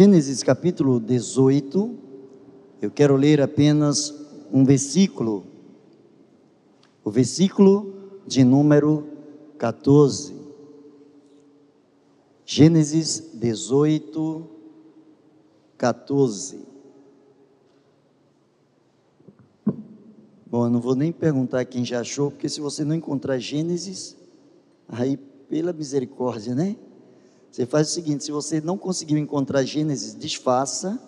Gênesis capítulo 18, eu quero ler apenas um versículo, o versículo de número 14. Gênesis 18, 14. Bom, eu não vou nem perguntar quem já achou, porque se você não encontrar Gênesis, aí pela misericórdia, né? Você faz o seguinte: se você não conseguiu encontrar Gênesis, desfaça,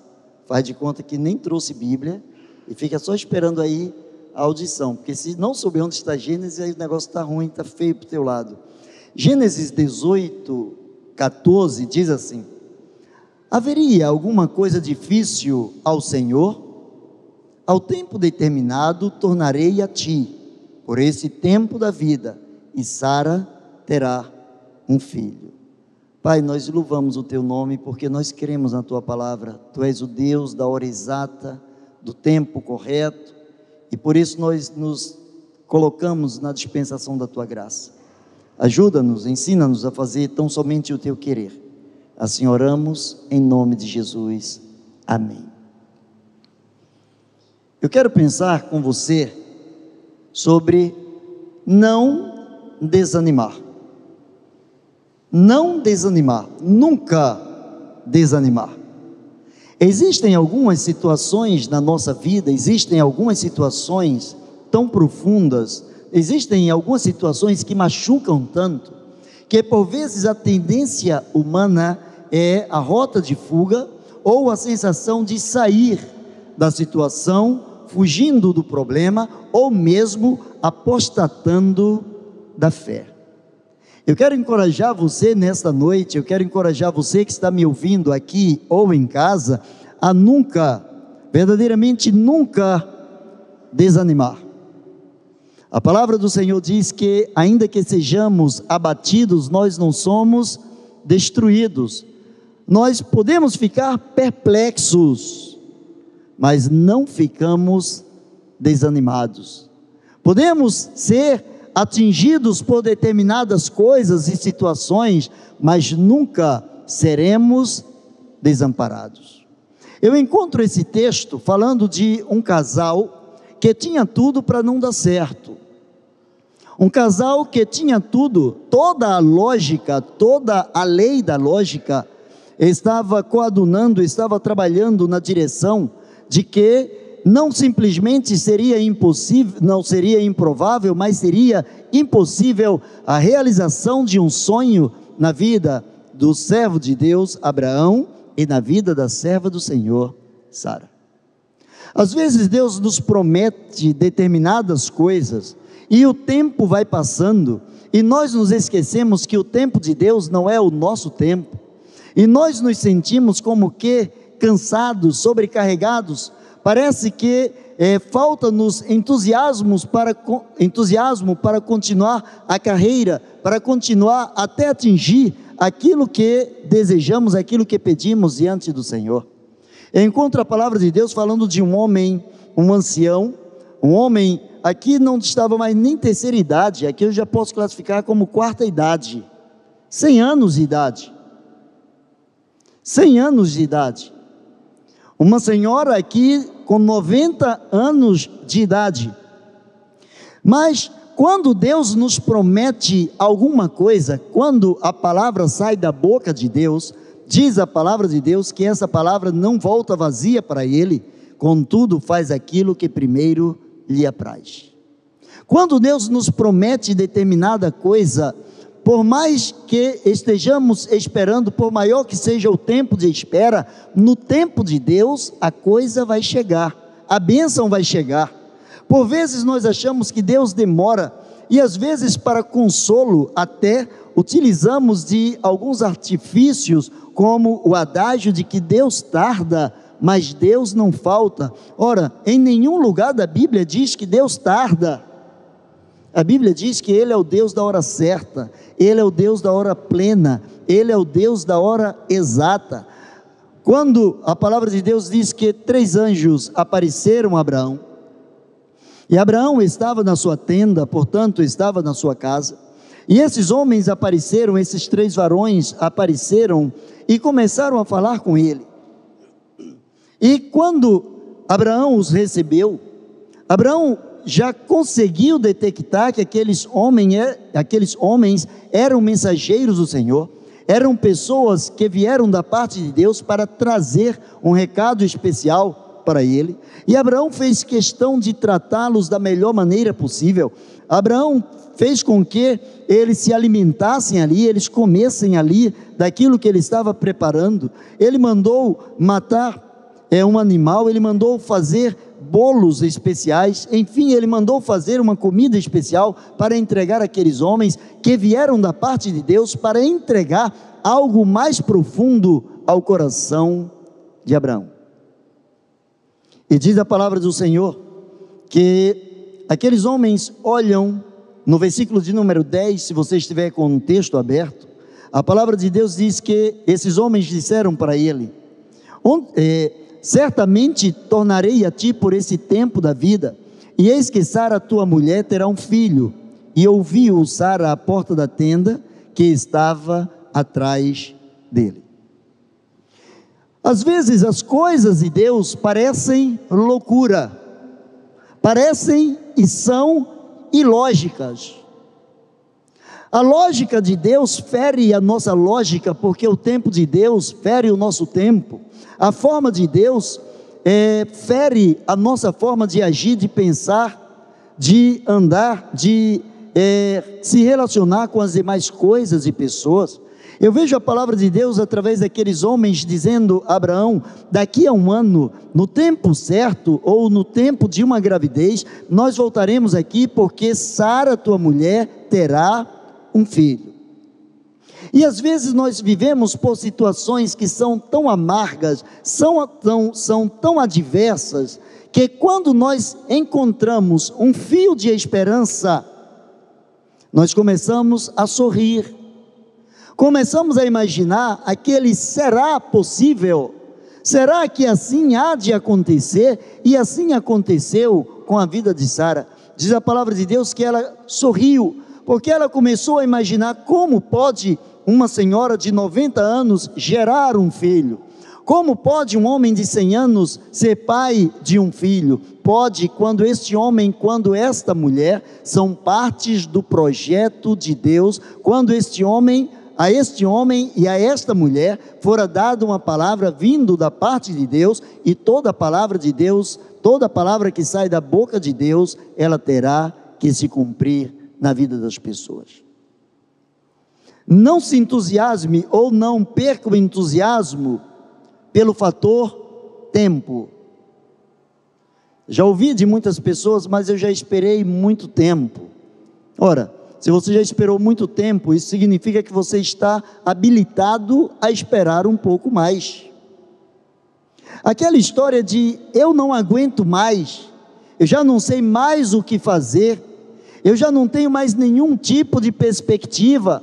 faz de conta que nem trouxe Bíblia e fica só esperando aí a audição, porque se não souber onde está Gênesis, aí o negócio está ruim, está feio para o teu lado. Gênesis 18, 14 diz assim: Haveria alguma coisa difícil ao Senhor? Ao tempo determinado tornarei a ti, por esse tempo da vida, e Sara terá um filho. Pai, nós louvamos o teu nome porque nós cremos na tua palavra. Tu és o Deus da hora exata, do tempo correto, e por isso nós nos colocamos na dispensação da tua graça. Ajuda-nos, ensina-nos a fazer tão somente o teu querer. Assim oramos em nome de Jesus. Amém. Eu quero pensar com você sobre não desanimar não desanimar, nunca desanimar. Existem algumas situações na nossa vida, existem algumas situações tão profundas, existem algumas situações que machucam tanto, que por vezes a tendência humana é a rota de fuga ou a sensação de sair da situação, fugindo do problema ou mesmo apostatando da fé. Eu quero encorajar você nesta noite, eu quero encorajar você que está me ouvindo aqui ou em casa, a nunca, verdadeiramente nunca desanimar. A palavra do Senhor diz que, ainda que sejamos abatidos, nós não somos destruídos. Nós podemos ficar perplexos, mas não ficamos desanimados. Podemos ser atingidos por determinadas coisas e situações, mas nunca seremos desamparados. Eu encontro esse texto falando de um casal que tinha tudo para não dar certo. Um casal que tinha tudo, toda a lógica, toda a lei da lógica, estava coadunando, estava trabalhando na direção de que não simplesmente seria impossível, não seria improvável, mas seria impossível a realização de um sonho na vida do servo de Deus Abraão e na vida da serva do Senhor Sara. Às vezes Deus nos promete determinadas coisas e o tempo vai passando e nós nos esquecemos que o tempo de Deus não é o nosso tempo. E nós nos sentimos como que cansados, sobrecarregados, Parece que é, falta-nos entusiasmos para, entusiasmo para continuar a carreira, para continuar até atingir aquilo que desejamos, aquilo que pedimos diante do Senhor. Eu encontro a palavra de Deus falando de um homem, um ancião, um homem, aqui não estava mais nem terceira idade, aqui eu já posso classificar como quarta idade, 100 anos de idade. 100 anos de idade. Uma senhora aqui com 90 anos de idade. Mas quando Deus nos promete alguma coisa, quando a palavra sai da boca de Deus, diz a palavra de Deus que essa palavra não volta vazia para ele, contudo faz aquilo que primeiro lhe apraz. Quando Deus nos promete determinada coisa, por mais que estejamos esperando, por maior que seja o tempo de espera, no tempo de Deus a coisa vai chegar, a bênção vai chegar. Por vezes nós achamos que Deus demora, e às vezes, para consolo, até utilizamos de alguns artifícios, como o adágio de que Deus tarda, mas Deus não falta. Ora, em nenhum lugar da Bíblia diz que Deus tarda. A Bíblia diz que Ele é o Deus da hora certa, Ele é o Deus da hora plena, Ele é o Deus da hora exata. Quando a palavra de Deus diz que três anjos apareceram a Abraão, e Abraão estava na sua tenda, portanto estava na sua casa, e esses homens apareceram, esses três varões apareceram e começaram a falar com ele. E quando Abraão os recebeu, Abraão já conseguiu detectar que aqueles homens, é, aqueles homens eram mensageiros do Senhor, eram pessoas que vieram da parte de Deus para trazer um recado especial para ele. E Abraão fez questão de tratá-los da melhor maneira possível. Abraão fez com que eles se alimentassem ali, eles comessem ali daquilo que ele estava preparando. Ele mandou matar é um animal, ele mandou fazer bolos especiais, enfim, ele mandou fazer uma comida especial para entregar aqueles homens que vieram da parte de Deus para entregar algo mais profundo ao coração de Abraão. E diz a palavra do Senhor que aqueles homens olham, no versículo de número 10, se você estiver com o texto aberto, a palavra de Deus diz que esses homens disseram para ele: certamente tornarei a ti por esse tempo da vida, e eis que Sara, tua mulher, terá um filho. E ouviu Sara à porta da tenda que estava atrás dele. Às vezes as coisas de Deus parecem loucura, parecem e são ilógicas. A lógica de Deus fere a nossa lógica, porque o tempo de Deus fere o nosso tempo. A forma de Deus é, fere a nossa forma de agir, de pensar, de andar, de é, se relacionar com as demais coisas e pessoas. Eu vejo a palavra de Deus através daqueles homens dizendo a Abraão: daqui a um ano, no tempo certo ou no tempo de uma gravidez, nós voltaremos aqui porque Sara, tua mulher, terá um filho. E às vezes nós vivemos por situações que são tão amargas, são tão, são tão adversas, que quando nós encontramos um fio de esperança, nós começamos a sorrir, começamos a imaginar aquele será possível, será que assim há de acontecer? E assim aconteceu com a vida de Sara. Diz a palavra de Deus que ela sorriu, porque ela começou a imaginar como pode uma senhora de 90 anos gerar um filho? Como pode um homem de 100 anos ser pai de um filho? Pode, quando este homem, quando esta mulher são partes do projeto de Deus, quando este homem, a este homem e a esta mulher fora dada uma palavra vindo da parte de Deus, e toda palavra de Deus, toda palavra que sai da boca de Deus, ela terá que se cumprir na vida das pessoas. Não se entusiasme ou não perca o entusiasmo pelo fator tempo. Já ouvi de muitas pessoas, mas eu já esperei muito tempo. Ora, se você já esperou muito tempo, isso significa que você está habilitado a esperar um pouco mais. Aquela história de eu não aguento mais, eu já não sei mais o que fazer, eu já não tenho mais nenhum tipo de perspectiva.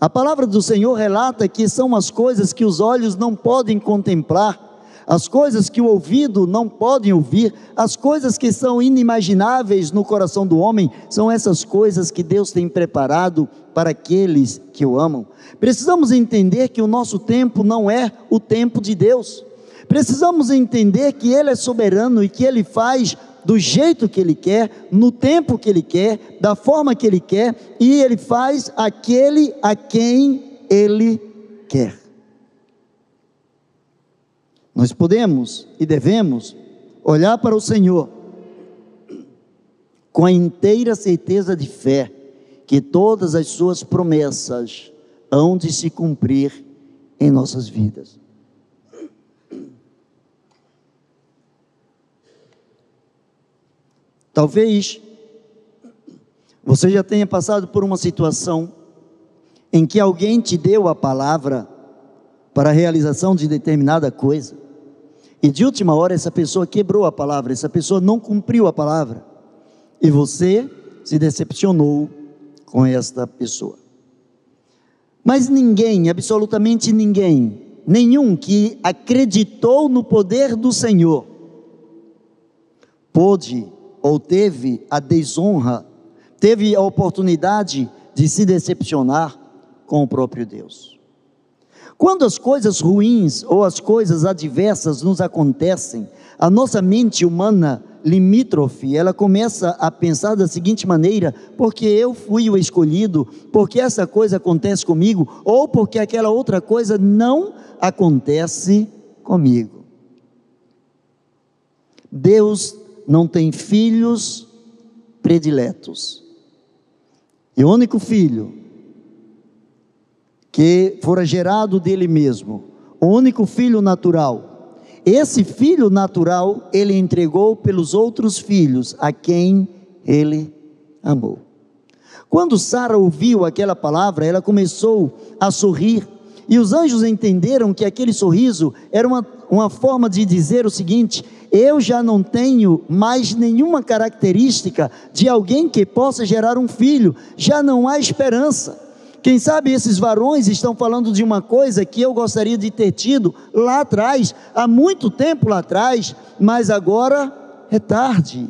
A palavra do Senhor relata que são as coisas que os olhos não podem contemplar, as coisas que o ouvido não pode ouvir, as coisas que são inimagináveis no coração do homem, são essas coisas que Deus tem preparado para aqueles que o amam. Precisamos entender que o nosso tempo não é o tempo de Deus. Precisamos entender que Ele é soberano e que Ele faz do jeito que Ele quer, no tempo que Ele quer, da forma que Ele quer, e Ele faz aquele a quem Ele quer. Nós podemos e devemos olhar para o Senhor com a inteira certeza de fé que todas as Suas promessas hão de se cumprir em nossas vidas. Talvez você já tenha passado por uma situação em que alguém te deu a palavra para a realização de determinada coisa, e de última hora essa pessoa quebrou a palavra, essa pessoa não cumpriu a palavra, e você se decepcionou com esta pessoa. Mas ninguém, absolutamente ninguém, nenhum que acreditou no poder do Senhor, pôde ou teve a desonra, teve a oportunidade de se decepcionar com o próprio Deus. Quando as coisas ruins ou as coisas adversas nos acontecem, a nossa mente humana limítrofe, ela começa a pensar da seguinte maneira: porque eu fui o escolhido, porque essa coisa acontece comigo, ou porque aquela outra coisa não acontece comigo. Deus não tem filhos prediletos. E o único filho que fora gerado dele mesmo, o único filho natural. Esse filho natural ele entregou pelos outros filhos a quem ele amou. Quando Sara ouviu aquela palavra, ela começou a sorrir, e os anjos entenderam que aquele sorriso era uma, uma forma de dizer o seguinte: eu já não tenho mais nenhuma característica de alguém que possa gerar um filho, já não há esperança. Quem sabe esses varões estão falando de uma coisa que eu gostaria de ter tido lá atrás, há muito tempo lá atrás, mas agora é tarde.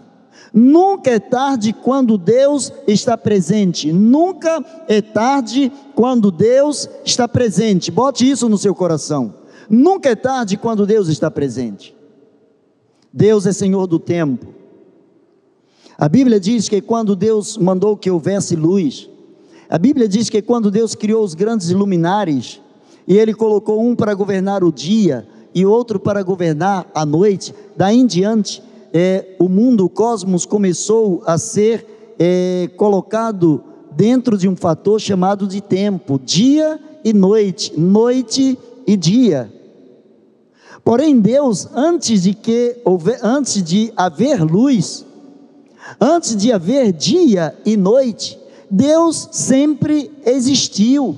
Nunca é tarde quando Deus está presente. Nunca é tarde quando Deus está presente. Bote isso no seu coração. Nunca é tarde quando Deus está presente. Deus é Senhor do tempo. A Bíblia diz que quando Deus mandou que houvesse luz, a Bíblia diz que quando Deus criou os grandes luminares, e Ele colocou um para governar o dia e outro para governar a noite, daí em diante, é, o mundo, o cosmos começou a ser é, colocado dentro de um fator chamado de tempo, dia e noite, noite e dia. Porém, Deus, antes de que antes de haver luz, antes de haver dia e noite, Deus sempre existiu.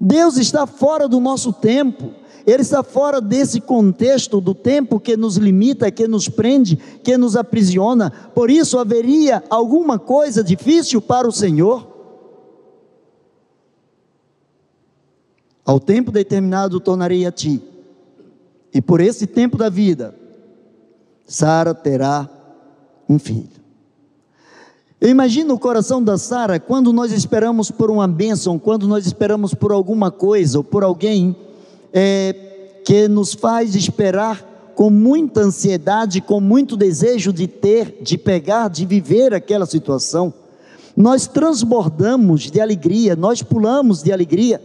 Deus está fora do nosso tempo. Ele está fora desse contexto do tempo que nos limita, que nos prende, que nos aprisiona. Por isso haveria alguma coisa difícil para o Senhor? Ao tempo determinado tornarei a ti. E por esse tempo da vida, Sara terá um filho. Eu imagino o coração da Sara quando nós esperamos por uma bênção, quando nós esperamos por alguma coisa ou por alguém é, que nos faz esperar com muita ansiedade, com muito desejo de ter, de pegar, de viver aquela situação. Nós transbordamos de alegria, nós pulamos de alegria.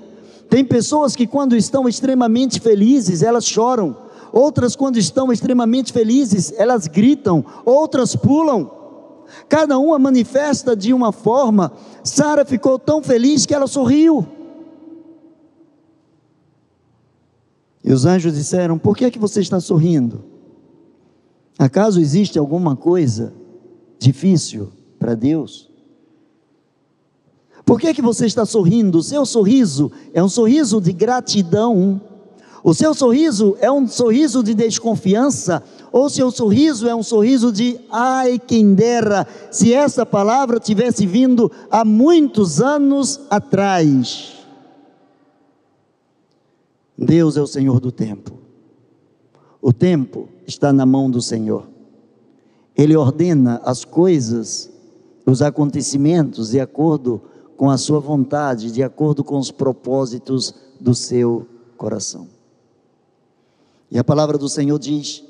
Tem pessoas que, quando estão extremamente felizes, elas choram. Outras, quando estão extremamente felizes, elas gritam. Outras pulam cada uma manifesta de uma forma. Sara ficou tão feliz que ela sorriu. E os anjos disseram: Por que é que você está sorrindo? Acaso existe alguma coisa difícil para Deus? Por que é que você está sorrindo? O seu sorriso é um sorriso de gratidão. O seu sorriso é um sorriso de desconfiança ou seu sorriso é um sorriso de ai quem dera, se essa palavra tivesse vindo há muitos anos atrás. Deus é o Senhor do tempo. O tempo está na mão do Senhor. Ele ordena as coisas, os acontecimentos de acordo com a sua vontade, de acordo com os propósitos do seu coração. E a palavra do Senhor diz: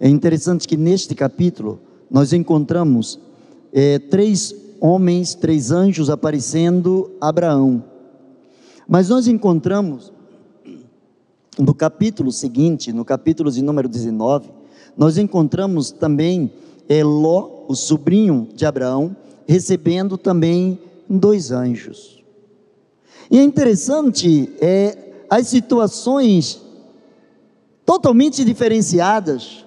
é interessante que neste capítulo nós encontramos é, três homens, três anjos aparecendo a Abraão. Mas nós encontramos no capítulo seguinte, no capítulo de número 19, nós encontramos também Eló, o sobrinho de Abraão, recebendo também dois anjos. E é interessante é, as situações totalmente diferenciadas.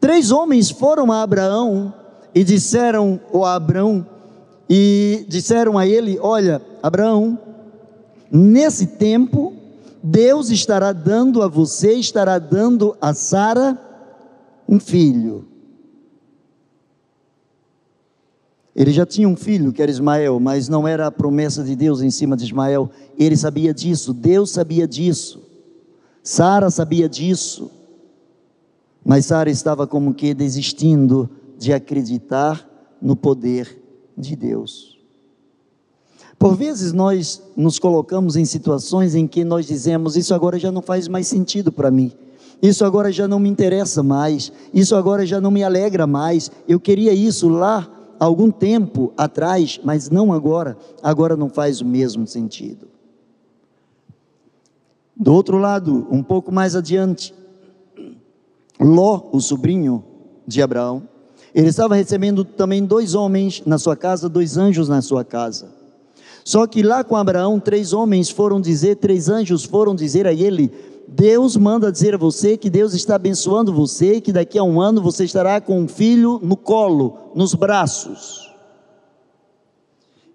Três homens foram a Abraão e disseram a Abraão e disseram a ele: Olha, Abraão, nesse tempo Deus estará dando a você, estará dando a Sara um filho. Ele já tinha um filho, que era Ismael, mas não era a promessa de Deus em cima de Ismael. Ele sabia disso, Deus sabia disso, Sara sabia disso. Mas Sara estava como que desistindo de acreditar no poder de Deus. Por vezes nós nos colocamos em situações em que nós dizemos: Isso agora já não faz mais sentido para mim. Isso agora já não me interessa mais. Isso agora já não me alegra mais. Eu queria isso lá algum tempo atrás, mas não agora. Agora não faz o mesmo sentido. Do outro lado, um pouco mais adiante, Ló, o sobrinho de Abraão, ele estava recebendo também dois homens na sua casa, dois anjos na sua casa. Só que lá com Abraão, três homens foram dizer, três anjos foram dizer a ele: Deus manda dizer a você que Deus está abençoando você, que daqui a um ano você estará com um filho no colo, nos braços.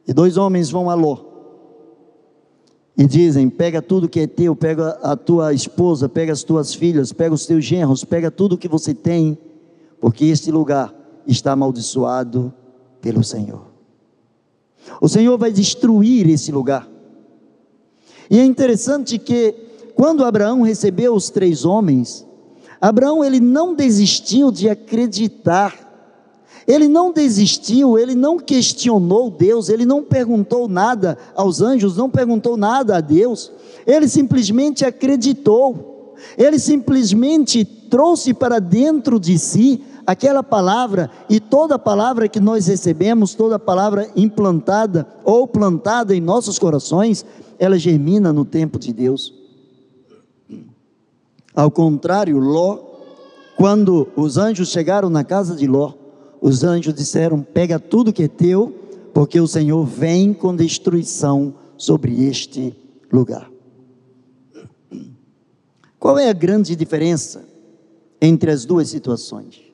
E dois homens vão a Ló e dizem: pega tudo que é teu, pega a tua esposa, pega as tuas filhas, pega os teus genros, pega tudo que você tem, porque este lugar está amaldiçoado pelo Senhor. O Senhor vai destruir esse lugar. E é interessante que quando Abraão recebeu os três homens, Abraão ele não desistiu de acreditar. Ele não desistiu, ele não questionou Deus, ele não perguntou nada aos anjos, não perguntou nada a Deus. Ele simplesmente acreditou. Ele simplesmente trouxe para dentro de si aquela palavra e toda palavra que nós recebemos, toda palavra implantada ou plantada em nossos corações, ela germina no tempo de Deus. Ao contrário, Ló, quando os anjos chegaram na casa de Ló, os anjos disseram: Pega tudo que é teu, porque o Senhor vem com destruição sobre este lugar. Qual é a grande diferença entre as duas situações?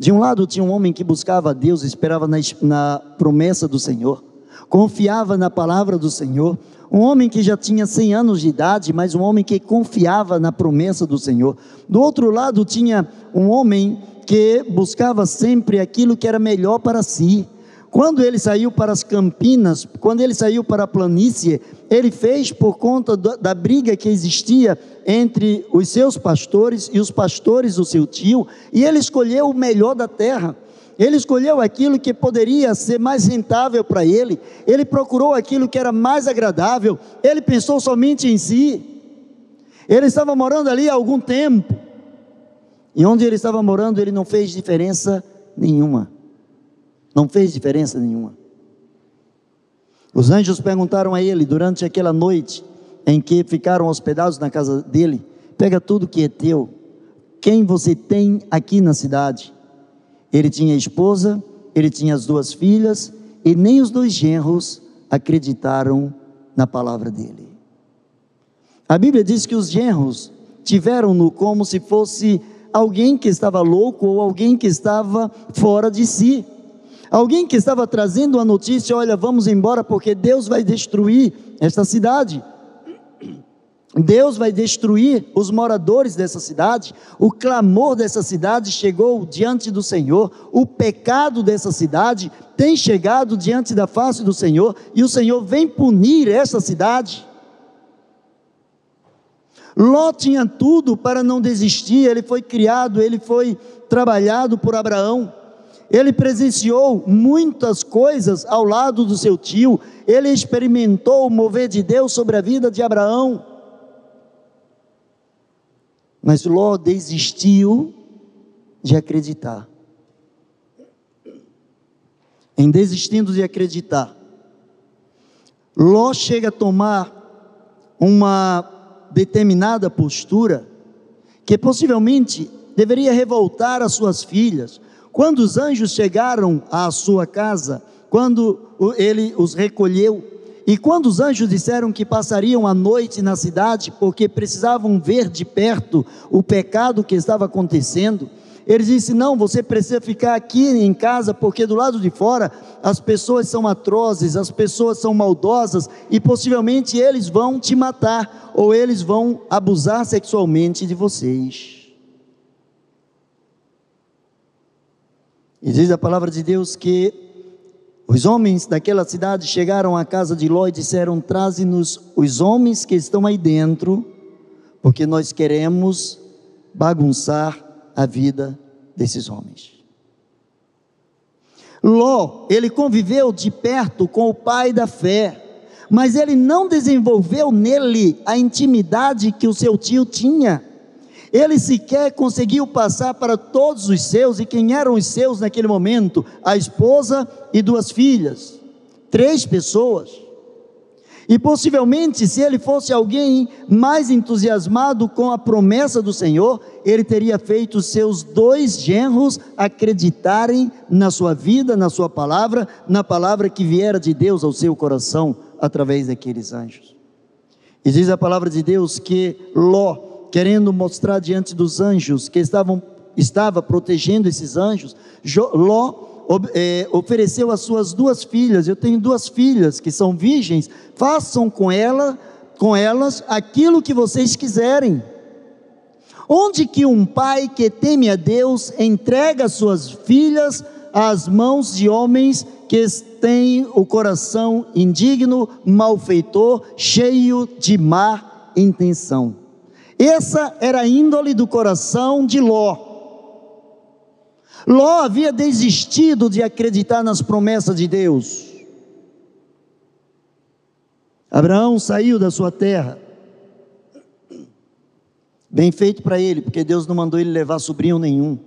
De um lado tinha um homem que buscava a Deus, esperava na, na promessa do Senhor, confiava na palavra do Senhor, um homem que já tinha 100 anos de idade, mas um homem que confiava na promessa do Senhor. Do outro lado tinha um homem que buscava sempre aquilo que era melhor para si, quando ele saiu para as campinas, quando ele saiu para a planície, ele fez por conta da briga que existia entre os seus pastores e os pastores do seu tio, e ele escolheu o melhor da terra. Ele escolheu aquilo que poderia ser mais rentável para ele, ele procurou aquilo que era mais agradável, ele pensou somente em si. Ele estava morando ali há algum tempo, e onde ele estava morando, ele não fez diferença nenhuma. Não fez diferença nenhuma. Os anjos perguntaram a ele durante aquela noite em que ficaram hospedados na casa dele: pega tudo que é teu, quem você tem aqui na cidade. Ele tinha esposa, ele tinha as duas filhas, e nem os dois genros acreditaram na palavra dele. A Bíblia diz que os genros tiveram-no como se fosse alguém que estava louco ou alguém que estava fora de si. Alguém que estava trazendo a notícia: olha, vamos embora porque Deus vai destruir esta cidade. Deus vai destruir os moradores dessa cidade. O clamor dessa cidade chegou diante do Senhor. O pecado dessa cidade tem chegado diante da face do Senhor. E o Senhor vem punir essa cidade. Ló tinha tudo para não desistir. Ele foi criado, ele foi trabalhado por Abraão ele presenciou muitas coisas ao lado do seu tio, ele experimentou o mover de Deus sobre a vida de Abraão. Mas Ló desistiu de acreditar. Em desistindo de acreditar, Ló chega a tomar uma determinada postura que possivelmente deveria revoltar as suas filhas, quando os anjos chegaram à sua casa, quando ele os recolheu, e quando os anjos disseram que passariam a noite na cidade, porque precisavam ver de perto o pecado que estava acontecendo, ele disse: Não, você precisa ficar aqui em casa, porque do lado de fora as pessoas são atrozes, as pessoas são maldosas e possivelmente eles vão te matar ou eles vão abusar sexualmente de vocês. E diz a palavra de Deus que os homens daquela cidade chegaram à casa de Ló e disseram: Traze-nos os homens que estão aí dentro, porque nós queremos bagunçar a vida desses homens. Ló, ele conviveu de perto com o pai da fé, mas ele não desenvolveu nele a intimidade que o seu tio tinha. Ele sequer conseguiu passar para todos os seus, e quem eram os seus naquele momento? A esposa e duas filhas. Três pessoas. E possivelmente, se ele fosse alguém mais entusiasmado com a promessa do Senhor, ele teria feito seus dois genros acreditarem na sua vida, na sua palavra, na palavra que viera de Deus ao seu coração através daqueles anjos. E diz a palavra de Deus que Ló querendo mostrar diante dos anjos que estavam estava protegendo esses anjos, Ló é, ofereceu as suas duas filhas. Eu tenho duas filhas que são virgens. Façam com ela, com elas, aquilo que vocês quiserem. Onde que um pai que teme a Deus entrega suas filhas às mãos de homens que têm o coração indigno, malfeitor, cheio de má intenção? Essa era a índole do coração de Ló. Ló havia desistido de acreditar nas promessas de Deus. Abraão saiu da sua terra. Bem feito para ele, porque Deus não mandou ele levar sobrinho nenhum.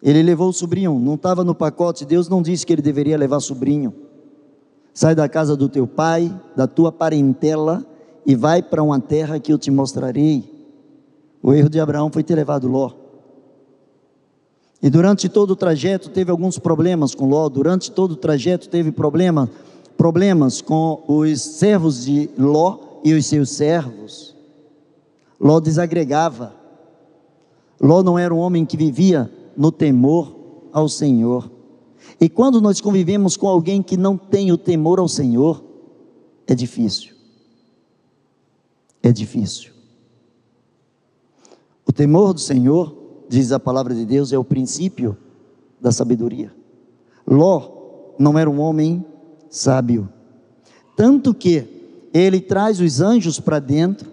Ele levou o sobrinho, não estava no pacote, Deus não disse que ele deveria levar sobrinho. Sai da casa do teu pai, da tua parentela, e vai para uma terra que eu te mostrarei. O erro de Abraão foi ter levado Ló. E durante todo o trajeto teve alguns problemas com Ló, durante todo o trajeto teve problema, problemas com os servos de Ló e os seus servos. Ló desagregava. Ló não era um homem que vivia no temor ao Senhor. E quando nós convivemos com alguém que não tem o temor ao Senhor, é difícil é difícil. O temor do Senhor, diz a palavra de Deus, é o princípio da sabedoria. Ló não era um homem sábio, tanto que ele traz os anjos para dentro,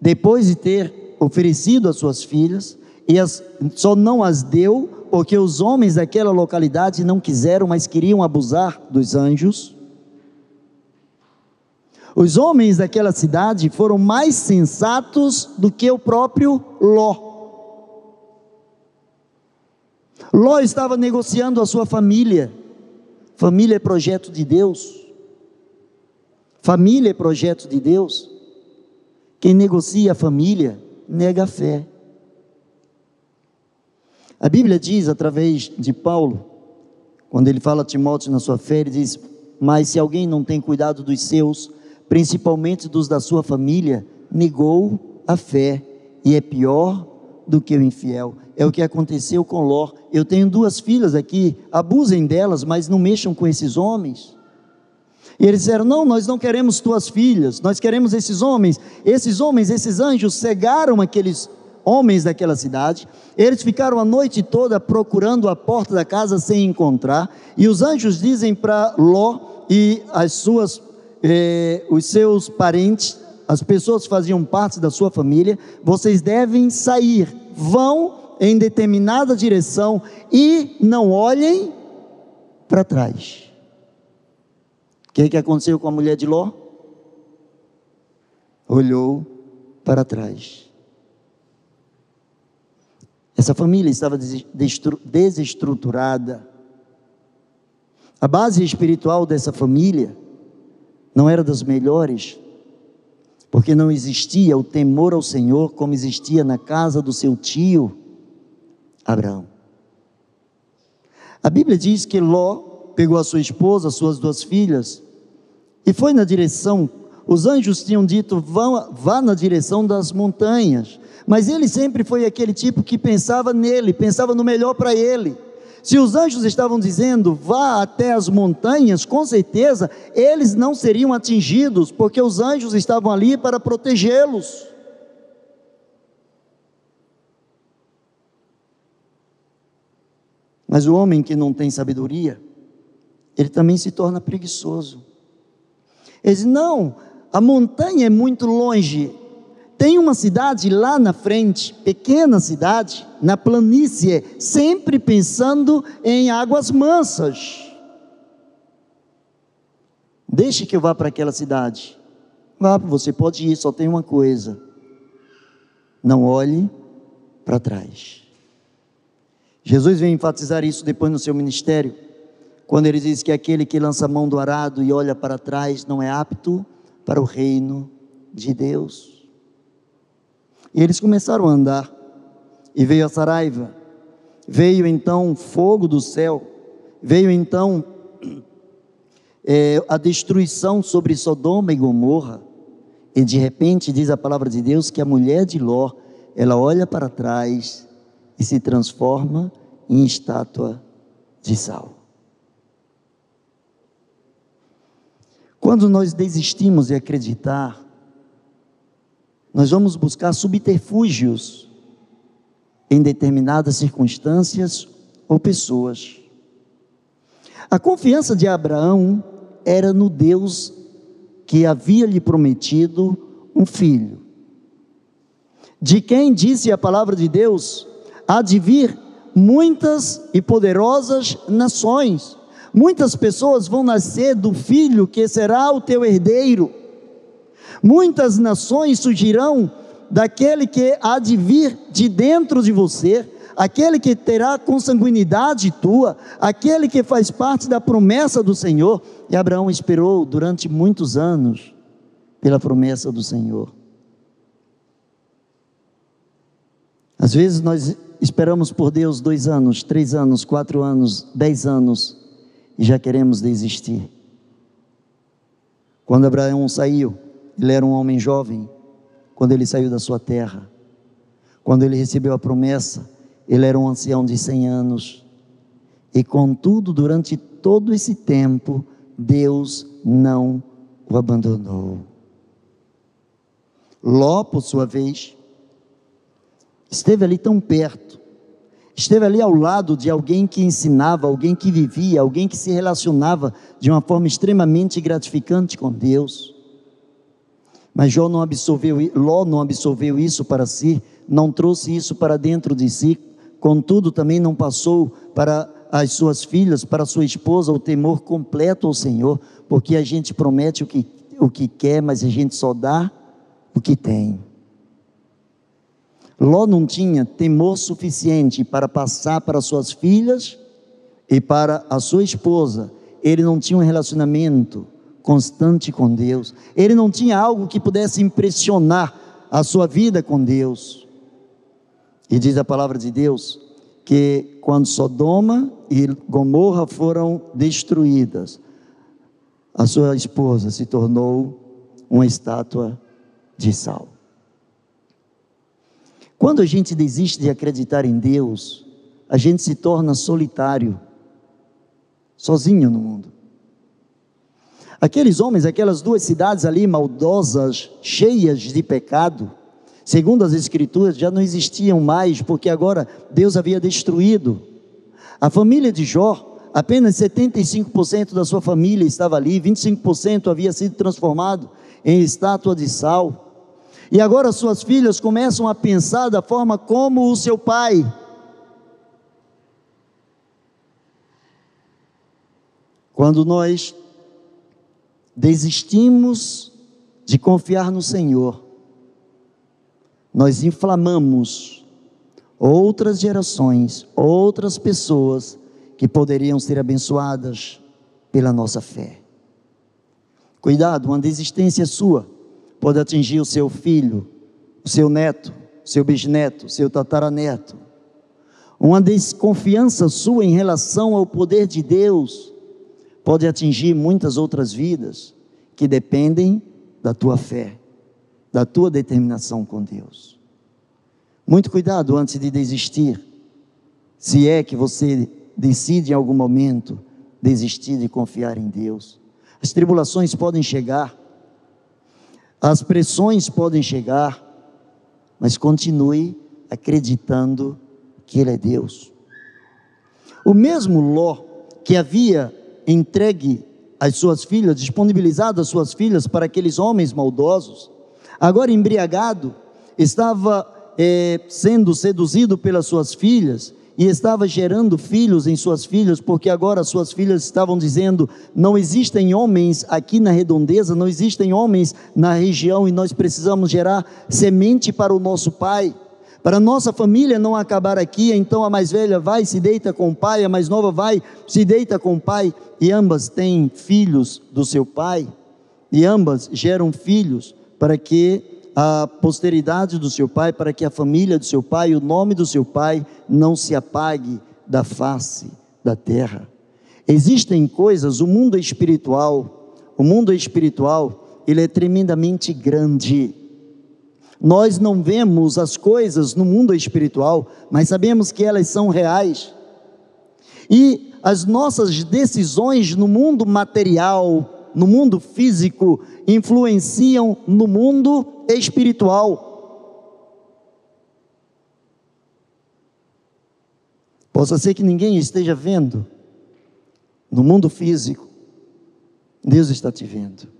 depois de ter oferecido as suas filhas, e as, só não as deu porque os homens daquela localidade não quiseram, mas queriam abusar dos anjos. Os homens daquela cidade foram mais sensatos do que o próprio Ló. Ló estava negociando a sua família. Família é projeto de Deus. Família é projeto de Deus. Quem negocia a família nega a fé. A Bíblia diz através de Paulo, quando ele fala a Timóteo na sua fé, ele diz: Mas se alguém não tem cuidado dos seus, principalmente dos da sua família, negou a fé e é pior do que o infiel. É o que aconteceu com Ló. Eu tenho duas filhas aqui, abusem delas, mas não mexam com esses homens. E eles disseram: Não, nós não queremos tuas filhas, nós queremos esses homens. Esses homens, esses anjos, cegaram aqueles homens daquela cidade. Eles ficaram a noite toda procurando a porta da casa sem encontrar. E os anjos dizem para Ló e as suas eh, os seus parentes, as pessoas que faziam parte da sua família, vocês devem sair, vão em determinada direção e não olhem para trás. O que, que aconteceu com a mulher de Ló? Olhou para trás. Essa família estava desestruturada. A base espiritual dessa família não era das melhores, porque não existia o temor ao Senhor como existia na casa do seu tio Abraão. A Bíblia diz que Ló pegou a sua esposa, as suas duas filhas, e foi na direção, os anjos tinham dito, vá, vá na direção das montanhas, mas ele sempre foi aquele tipo que pensava nele, pensava no melhor para ele. Se os anjos estavam dizendo, vá até as montanhas, com certeza eles não seriam atingidos, porque os anjos estavam ali para protegê-los. Mas o homem que não tem sabedoria, ele também se torna preguiçoso. Ele diz: não, a montanha é muito longe, tem uma cidade lá na frente, pequena cidade, na planície, sempre pensando em águas mansas. Deixe que eu vá para aquela cidade. Vá, você pode ir, só tem uma coisa. Não olhe para trás. Jesus vem enfatizar isso depois no seu ministério, quando ele diz que aquele que lança a mão do arado e olha para trás não é apto para o reino de Deus. E eles começaram a andar, e veio a Saraiva, veio então fogo do céu, veio então é, a destruição sobre Sodoma e Gomorra, e de repente diz a palavra de Deus que a mulher de Ló, ela olha para trás e se transforma em estátua de sal. Quando nós desistimos de acreditar nós vamos buscar subterfúgios em determinadas circunstâncias ou pessoas. A confiança de Abraão era no Deus que havia lhe prometido um filho, de quem disse a palavra de Deus: há de vir muitas e poderosas nações, muitas pessoas vão nascer do filho que será o teu herdeiro. Muitas nações surgirão daquele que há de vir de dentro de você, aquele que terá consanguinidade tua, aquele que faz parte da promessa do Senhor. E Abraão esperou durante muitos anos pela promessa do Senhor. Às vezes nós esperamos por Deus dois anos, três anos, quatro anos, dez anos e já queremos desistir. Quando Abraão saiu, ele era um homem jovem quando ele saiu da sua terra. Quando ele recebeu a promessa, ele era um ancião de 100 anos. E contudo, durante todo esse tempo, Deus não o abandonou. Ló, por sua vez, esteve ali tão perto, esteve ali ao lado de alguém que ensinava, alguém que vivia, alguém que se relacionava de uma forma extremamente gratificante com Deus. Mas Jó não absorveu, Ló não absorveu isso para si, não trouxe isso para dentro de si, contudo também não passou para as suas filhas, para sua esposa, o temor completo ao Senhor, porque a gente promete o que, o que quer, mas a gente só dá o que tem. Ló não tinha temor suficiente para passar para suas filhas e para a sua esposa, ele não tinha um relacionamento constante com Deus. Ele não tinha algo que pudesse impressionar a sua vida com Deus. E diz a palavra de Deus que quando Sodoma e Gomorra foram destruídas, a sua esposa se tornou uma estátua de sal. Quando a gente desiste de acreditar em Deus, a gente se torna solitário, sozinho no mundo. Aqueles homens, aquelas duas cidades ali maldosas, cheias de pecado, segundo as Escrituras, já não existiam mais, porque agora Deus havia destruído. A família de Jó, apenas 75% da sua família estava ali, 25% havia sido transformado em estátua de sal. E agora suas filhas começam a pensar da forma como o seu pai. Quando nós desistimos de confiar no Senhor, nós inflamamos outras gerações, outras pessoas que poderiam ser abençoadas pela nossa fé. Cuidado, uma desistência sua pode atingir o seu filho, o seu neto, o seu bisneto, o seu tataraneto. Uma desconfiança sua em relação ao poder de Deus pode atingir muitas outras vidas que dependem da tua fé, da tua determinação com Deus. Muito cuidado antes de desistir, se é que você decide em algum momento desistir de confiar em Deus. As tribulações podem chegar, as pressões podem chegar, mas continue acreditando que Ele é Deus. O mesmo Ló que havia entregue as suas filhas, disponibilizado as suas filhas para aqueles homens maldosos, agora embriagado, estava é, sendo seduzido pelas suas filhas e estava gerando filhos em suas filhas, porque agora suas filhas estavam dizendo: não existem homens aqui na redondeza, não existem homens na região e nós precisamos gerar semente para o nosso pai. Para nossa família não acabar aqui, então a mais velha vai, se deita com o pai, a mais nova vai, se deita com o pai, e ambas têm filhos do seu pai, e ambas geram filhos para que a posteridade do seu pai, para que a família do seu pai, o nome do seu pai não se apague da face da terra. Existem coisas, o mundo espiritual, o mundo espiritual, ele é tremendamente grande. Nós não vemos as coisas no mundo espiritual, mas sabemos que elas são reais. E as nossas decisões no mundo material, no mundo físico, influenciam no mundo espiritual. Possa ser que ninguém esteja vendo no mundo físico, Deus está te vendo.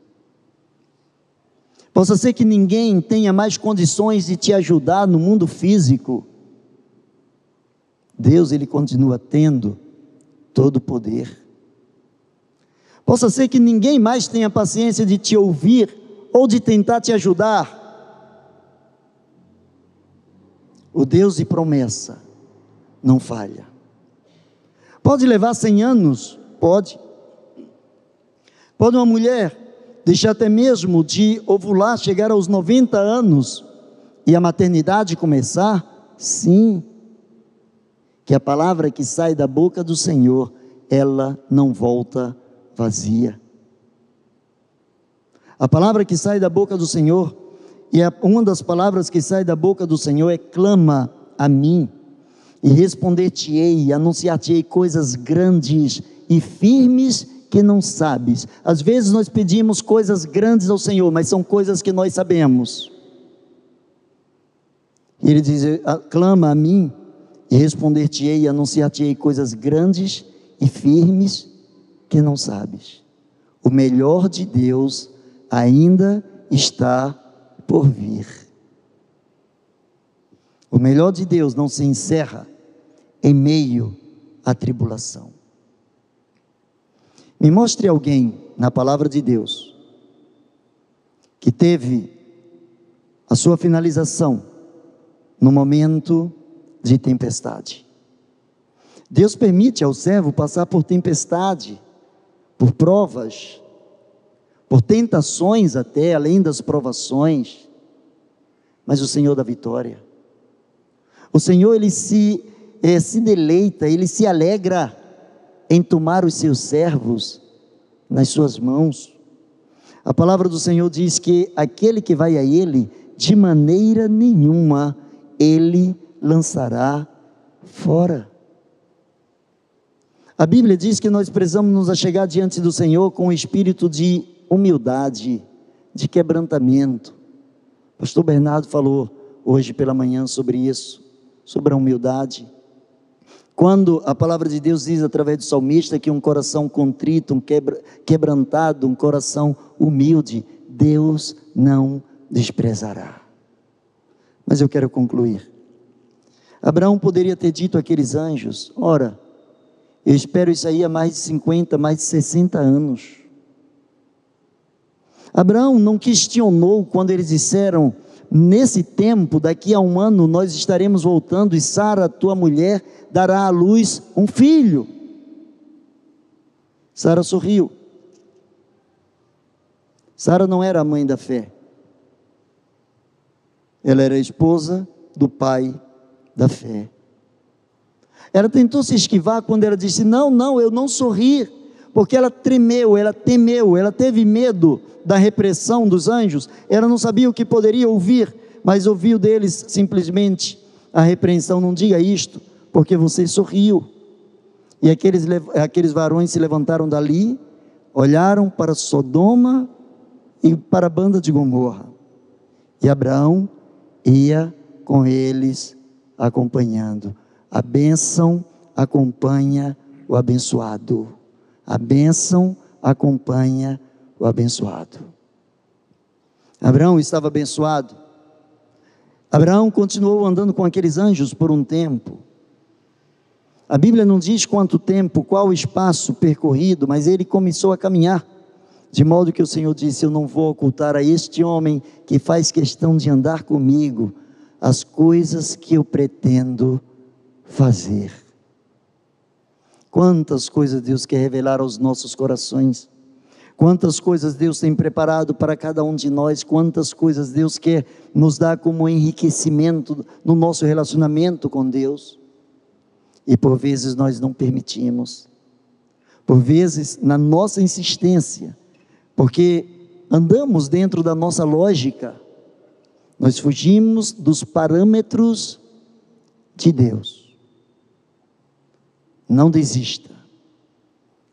Possa ser que ninguém tenha mais condições de te ajudar no mundo físico. Deus, Ele continua tendo todo o poder. Possa ser que ninguém mais tenha paciência de te ouvir ou de tentar te ajudar. O Deus de promessa não falha. Pode levar cem anos? Pode. Pode uma mulher deixar até mesmo de ovular, chegar aos 90 anos e a maternidade começar? Sim. Que a palavra que sai da boca do Senhor, ela não volta vazia. A palavra que sai da boca do Senhor, e uma das palavras que sai da boca do Senhor é: clama a mim, e responder-te-ei, anunciar-te-ei coisas grandes e firmes que não sabes. Às vezes nós pedimos coisas grandes ao Senhor, mas são coisas que nós sabemos. E ele diz: clama a mim e responder-te-ei e anunciar-te-ei coisas grandes e firmes que não sabes. O melhor de Deus ainda está por vir. O melhor de Deus não se encerra em meio à tribulação. Me mostre alguém na palavra de Deus que teve a sua finalização no momento de tempestade. Deus permite ao servo passar por tempestade, por provas, por tentações até, além das provações, mas o Senhor da vitória. O Senhor, Ele se, é, se deleita, Ele se alegra em tomar os seus servos nas suas mãos. A palavra do Senhor diz que aquele que vai a Ele, de maneira nenhuma, Ele lançará fora. A Bíblia diz que nós precisamos nos achegar diante do Senhor com um espírito de humildade, de quebrantamento. O pastor Bernardo falou hoje pela manhã sobre isso, sobre a humildade. Quando a palavra de Deus diz através do salmista que um coração contrito, um quebra, quebrantado, um coração humilde, Deus não desprezará. Mas eu quero concluir. Abraão poderia ter dito àqueles anjos: Ora, eu espero isso aí há mais de 50, mais de 60 anos. Abraão não questionou quando eles disseram: Nesse tempo, daqui a um ano, nós estaremos voltando e Sara, tua mulher, dará à luz um filho. Sara sorriu. Sara não era a mãe da fé. Ela era a esposa do pai da fé. Ela tentou se esquivar quando ela disse: Não, não, eu não sorri, porque ela tremeu, ela temeu, ela teve medo da repressão dos anjos, ela não sabia o que poderia ouvir, mas ouviu deles simplesmente a repreensão: Não diga isto, porque você sorriu. E aqueles, aqueles varões se levantaram dali, olharam para Sodoma e para a banda de Gomorra. E Abraão ia com eles acompanhando. A bênção acompanha o abençoado. A bênção acompanha o abençoado. Abraão estava abençoado Abraão continuou andando com aqueles anjos por um tempo. A Bíblia não diz quanto tempo, qual espaço percorrido, mas ele começou a caminhar. De modo que o Senhor disse: Eu não vou ocultar a este homem que faz questão de andar comigo as coisas que eu pretendo fazer. Quantas coisas Deus quer revelar aos nossos corações. Quantas coisas Deus tem preparado para cada um de nós, quantas coisas Deus quer nos dar como enriquecimento no nosso relacionamento com Deus. E por vezes nós não permitimos. Por vezes, na nossa insistência, porque andamos dentro da nossa lógica, nós fugimos dos parâmetros de Deus. Não desista.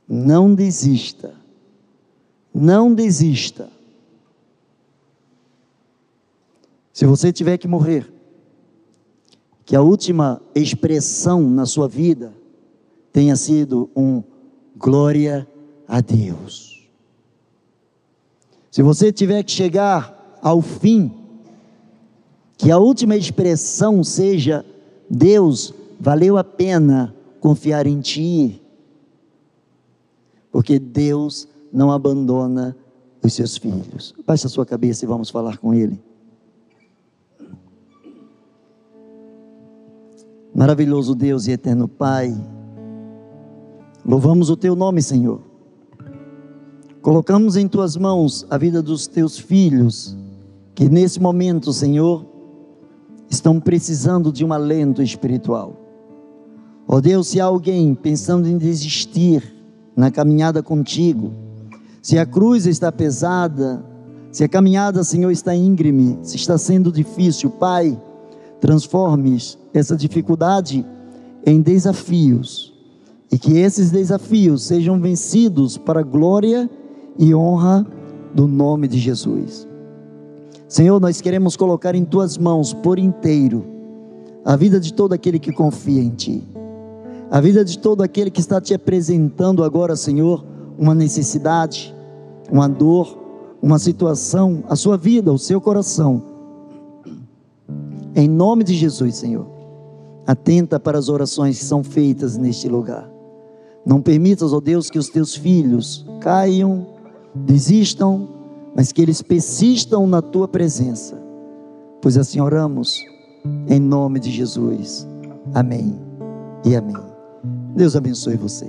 Não desista não desista. Se você tiver que morrer, que a última expressão na sua vida tenha sido um glória a Deus. Se você tiver que chegar ao fim, que a última expressão seja Deus, valeu a pena confiar em ti, porque Deus não abandona os seus filhos. Baixe a sua cabeça e vamos falar com Ele. Maravilhoso Deus e eterno Pai, louvamos o Teu nome, Senhor. Colocamos em Tuas mãos a vida dos Teus filhos, que nesse momento, Senhor, estão precisando de um alento espiritual. Ó oh Deus, se há alguém pensando em desistir na caminhada contigo, se a cruz está pesada, se a caminhada, Senhor, está íngreme, se está sendo difícil, Pai, transforme essa dificuldade em desafios e que esses desafios sejam vencidos para a glória e honra do nome de Jesus. Senhor, nós queremos colocar em tuas mãos por inteiro a vida de todo aquele que confia em ti, a vida de todo aquele que está te apresentando agora, Senhor, uma necessidade, uma dor, uma situação, a sua vida, o seu coração. Em nome de Jesus, Senhor, atenta para as orações que são feitas neste lugar. Não permitas, ó Deus, que os teus filhos caiam, desistam, mas que eles persistam na tua presença. Pois assim oramos, em nome de Jesus. Amém e amém. Deus abençoe você.